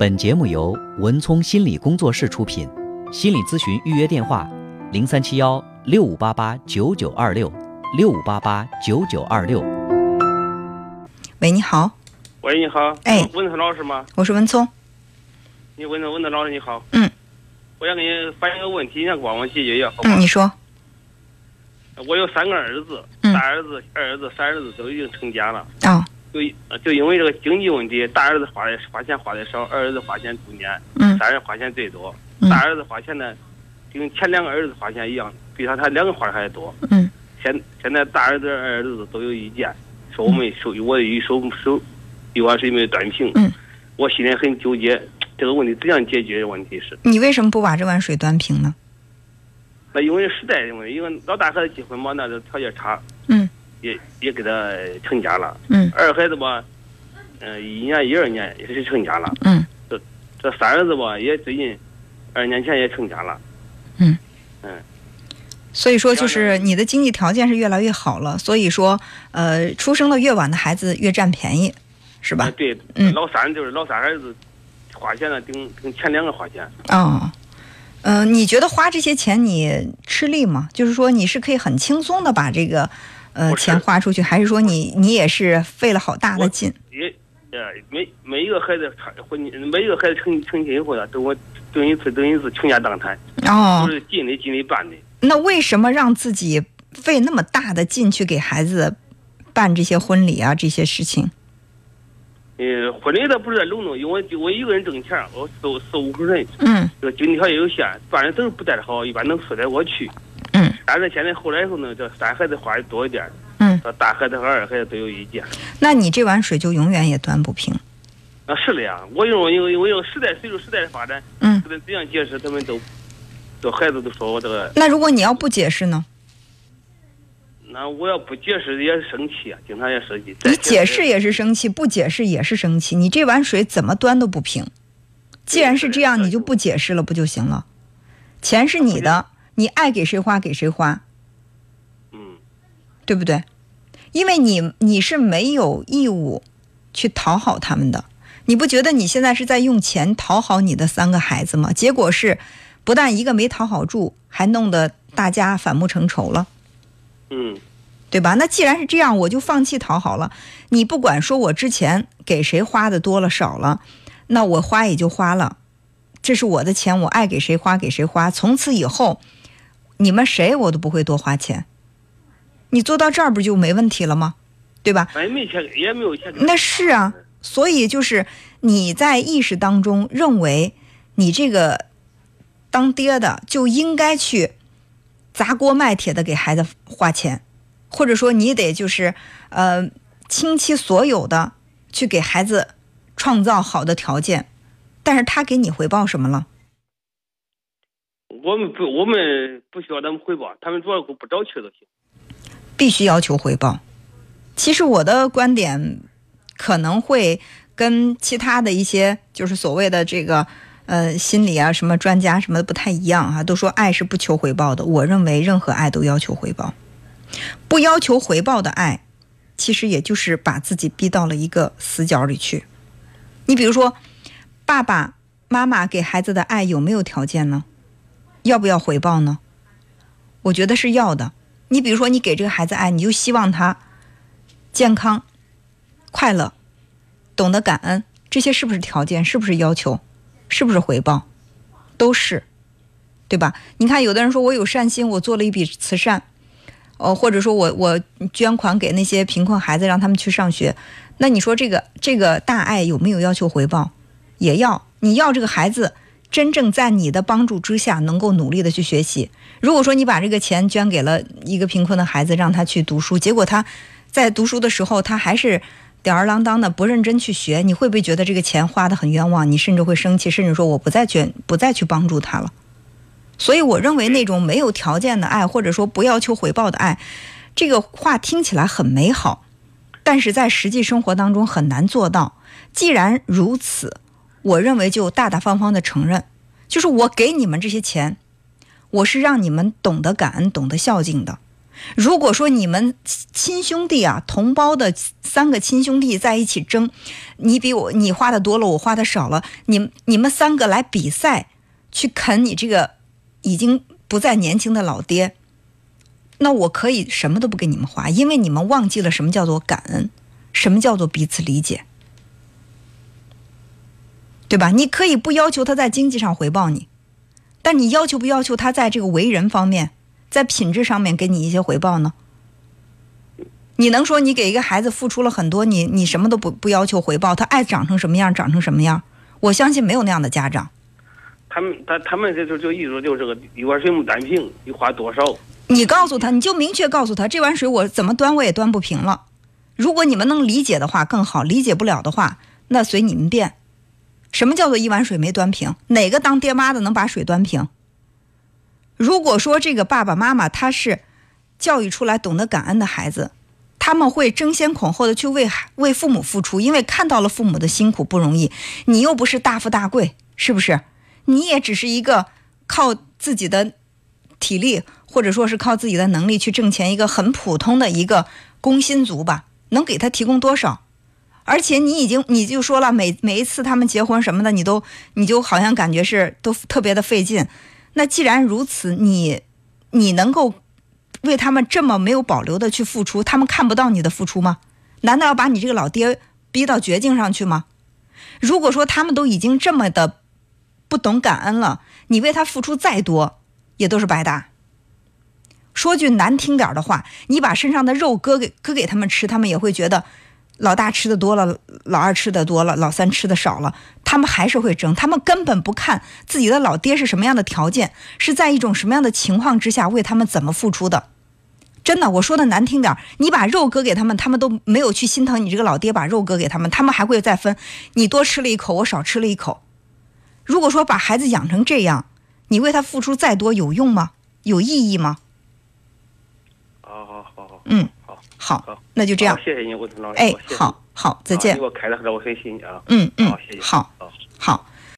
本节目由文聪心理工作室出品，心理咨询预约电话：零三七幺六五八八九九二六六五八八九九二六。喂，你好，喂，你好，哎文聪老师吗？我是文聪。你文聪文聪老师你好，嗯，我想给你反映个问题，你想帮我解决一下，好吗？嗯，你说，我有三个儿子，嗯大儿子、二儿子、三儿子都已经成家了，哦，就呃就因为这个经济问题，大儿子花的花钱花的少，二儿子花钱中间，嗯三儿子花钱最多。嗯大儿子花钱呢，跟前两个儿子花钱一样，比他他两个花的还多。嗯现现在大儿子、二儿子都有意见，说我们收我一收收一碗水没有端平。嗯，我心里很纠结，这个问题怎样解决？问题是。你为什么不把这碗水端平呢？那因为时代的问题，因为老大孩子结婚嘛，那就条件差，嗯也也给他成家了。嗯二孩子吧，嗯、一年一二年也是成家了。嗯这这三儿子吧，也最近二年前也成家了。嗯。嗯所以说，就是你的经济条件是越来越好了，所以说，呃，出生的越晚的孩子越占便宜，是吧啊？对，嗯老三就是老三儿子花钱呢，顶顶前两个花钱。哦，嗯、你觉得花这些钱你吃力吗？就是说，你是可以很轻松的把这个呃钱花出去，还是说你你也是费了好大的劲？也呃，每每一个孩子婚每一个孩子成成亲以后呢，都我等于是等于是倾家荡产，哦都，是尽力尽力办的。那为什么让自己费那么大的劲去给孩子办这些婚礼啊这些事情？呃，婚礼倒不是在隆重，因为我一个人挣钱，我四四五口人，嗯这个经济条件有限，办的都是不带好，一般能说得过去。嗯但是现在后来以后呢，这三孩子花的多一点，嗯，这大孩子和二孩子都有意见。那你这碗水就永远也端不平。啊，是的呀，我认为因为因为这个时代随着时代的发展，嗯，不论怎样解释，他们都，这孩子都说我这个，那如果你要不解释呢？那我要不解释也是生气啊，经常也生气。你解释也是生气，不解释也是生气。你这碗水怎么端都不平。既然是这样，你就不解释了不就行了？钱是你的，你爱给谁花给谁花，嗯，对不对？因为你你是没有义务去讨好他们的。你不觉得你现在是在用钱讨好你的三个孩子吗？结果是，不但一个没讨好住，还弄得大家反目成仇了。嗯，对吧？那既然是这样，我就放弃讨好了。你不管说我之前给谁花的多了少了，那我花也就花了，这是我的钱，我爱给谁花给谁花。从此以后，你们谁我都不会多花钱。你做到这儿不就没问题了吗？对吧？没钱，也没有钱。那是啊，所以就是你在意识当中认为你这个当爹的就应该去砸锅卖铁的给孩子花钱，或者说你得就是呃倾其所有的去给孩子创造好的条件，但是他给你回报什么了？我们不，我们不需要他们回报，他们主要不找去就行。必须要求回报。其实我的观点可能会跟其他的一些就是所谓的这个呃心理啊什么专家什么的不太一样哈、都说爱是不求回报的。我认为任何爱都要求回报，不要求回报的爱，其实也就是把自己逼到了一个死角里去。你比如说，爸爸妈妈给孩子的爱有没有条件呢？要不要回报呢？我觉得是要的。你比如说，你给这个孩子爱，你就希望他健康、快乐、懂得感恩，这些是不是条件？是不是要求？是不是回报？都是，对吧？你看，有的人说我有善心，我做了一笔慈善，呃，或者说我我捐款给那些贫困孩子，让他们去上学。那你说这个这个大爱有没有要求回报？也要，你要这个孩子真正在你的帮助之下，能够努力的去学习。如果说你把这个钱捐给了一个贫困的孩子，让他去读书，结果他在读书的时候，他还是吊儿郎当的不认真去学，你会不会觉得这个钱花的很冤枉？你甚至会生气，甚至说我不再捐，不再去帮助他了。所以我认为那种没有条件的爱，或者说不要求回报的爱，这个话听起来很美好，但是在实际生活当中很难做到。既然如此，我认为就大大方方的承认，就是我给你们这些钱，我是让你们懂得感恩、懂得孝敬的。如果说你们亲兄弟啊，同胞的三个亲兄弟在一起争，你比我你花的多了，我花的少了，你你们三个来比赛，去啃你这个已经不再年轻的老爹，那我可以什么都不给你们花，因为你们忘记了什么叫做感恩，什么叫做彼此理解，对吧？你可以不要求他在经济上回报你，但你要求不要求他在这个为人方面？在品质上面给你一些回报呢？你能说你给一个孩子付出了很多，你你什么都不不要求回报，他爱长成什么样长成什么样？我相信没有那样的家长。他们他他们这就就意思就是个一碗水没端平，你花多少？你告诉他，你就明确告诉他，这碗水我怎么端我也端不平了。如果你们能理解的话更好，理解不了的话，那随你们便。什么叫做一碗水没端平？哪个当爹妈的能把水端平？如果说这个爸爸妈妈他是教育出来懂得感恩的孩子，他们会争先恐后的去为为父母付出，因为看到了父母的辛苦不容易。你又不是大富大贵，是不是？你也只是一个靠自己的体力或者说是靠自己的能力去挣钱一个很普通的一个工薪族吧？能给他提供多少？而且你已经你就说了，每每一次他们结婚什么的，你都你就好像感觉是都特别的费劲。那既然如此，你你能够为他们这么没有保留的去付出，他们看不到你的付出吗？难道要把你这个老爹逼到绝境上去吗？如果说他们都已经这么的不懂感恩了，你为他付出再多也都是白搭。说句难听点的话，你把身上的肉割给割给他们吃，他们也会觉得。老大吃的多了，老二吃的多了，老三吃的少了，他们还是会争。他们根本不看自己的老爹是什么样的条件，是在一种什么样的情况之下为他们怎么付出的。真的，我说的难听点你把肉割给他们，他们都没有去心疼你这个老爹把肉割给他们，他们还会再分，你多吃了一口，我少吃了一口。如果说把孩子养成这样，你为他付出再多有用吗？有意义吗？好好好好，嗯。好，那就这样。谢谢，吴。哎，好好，再见。给我开很，信啊。嗯嗯，好，好，好。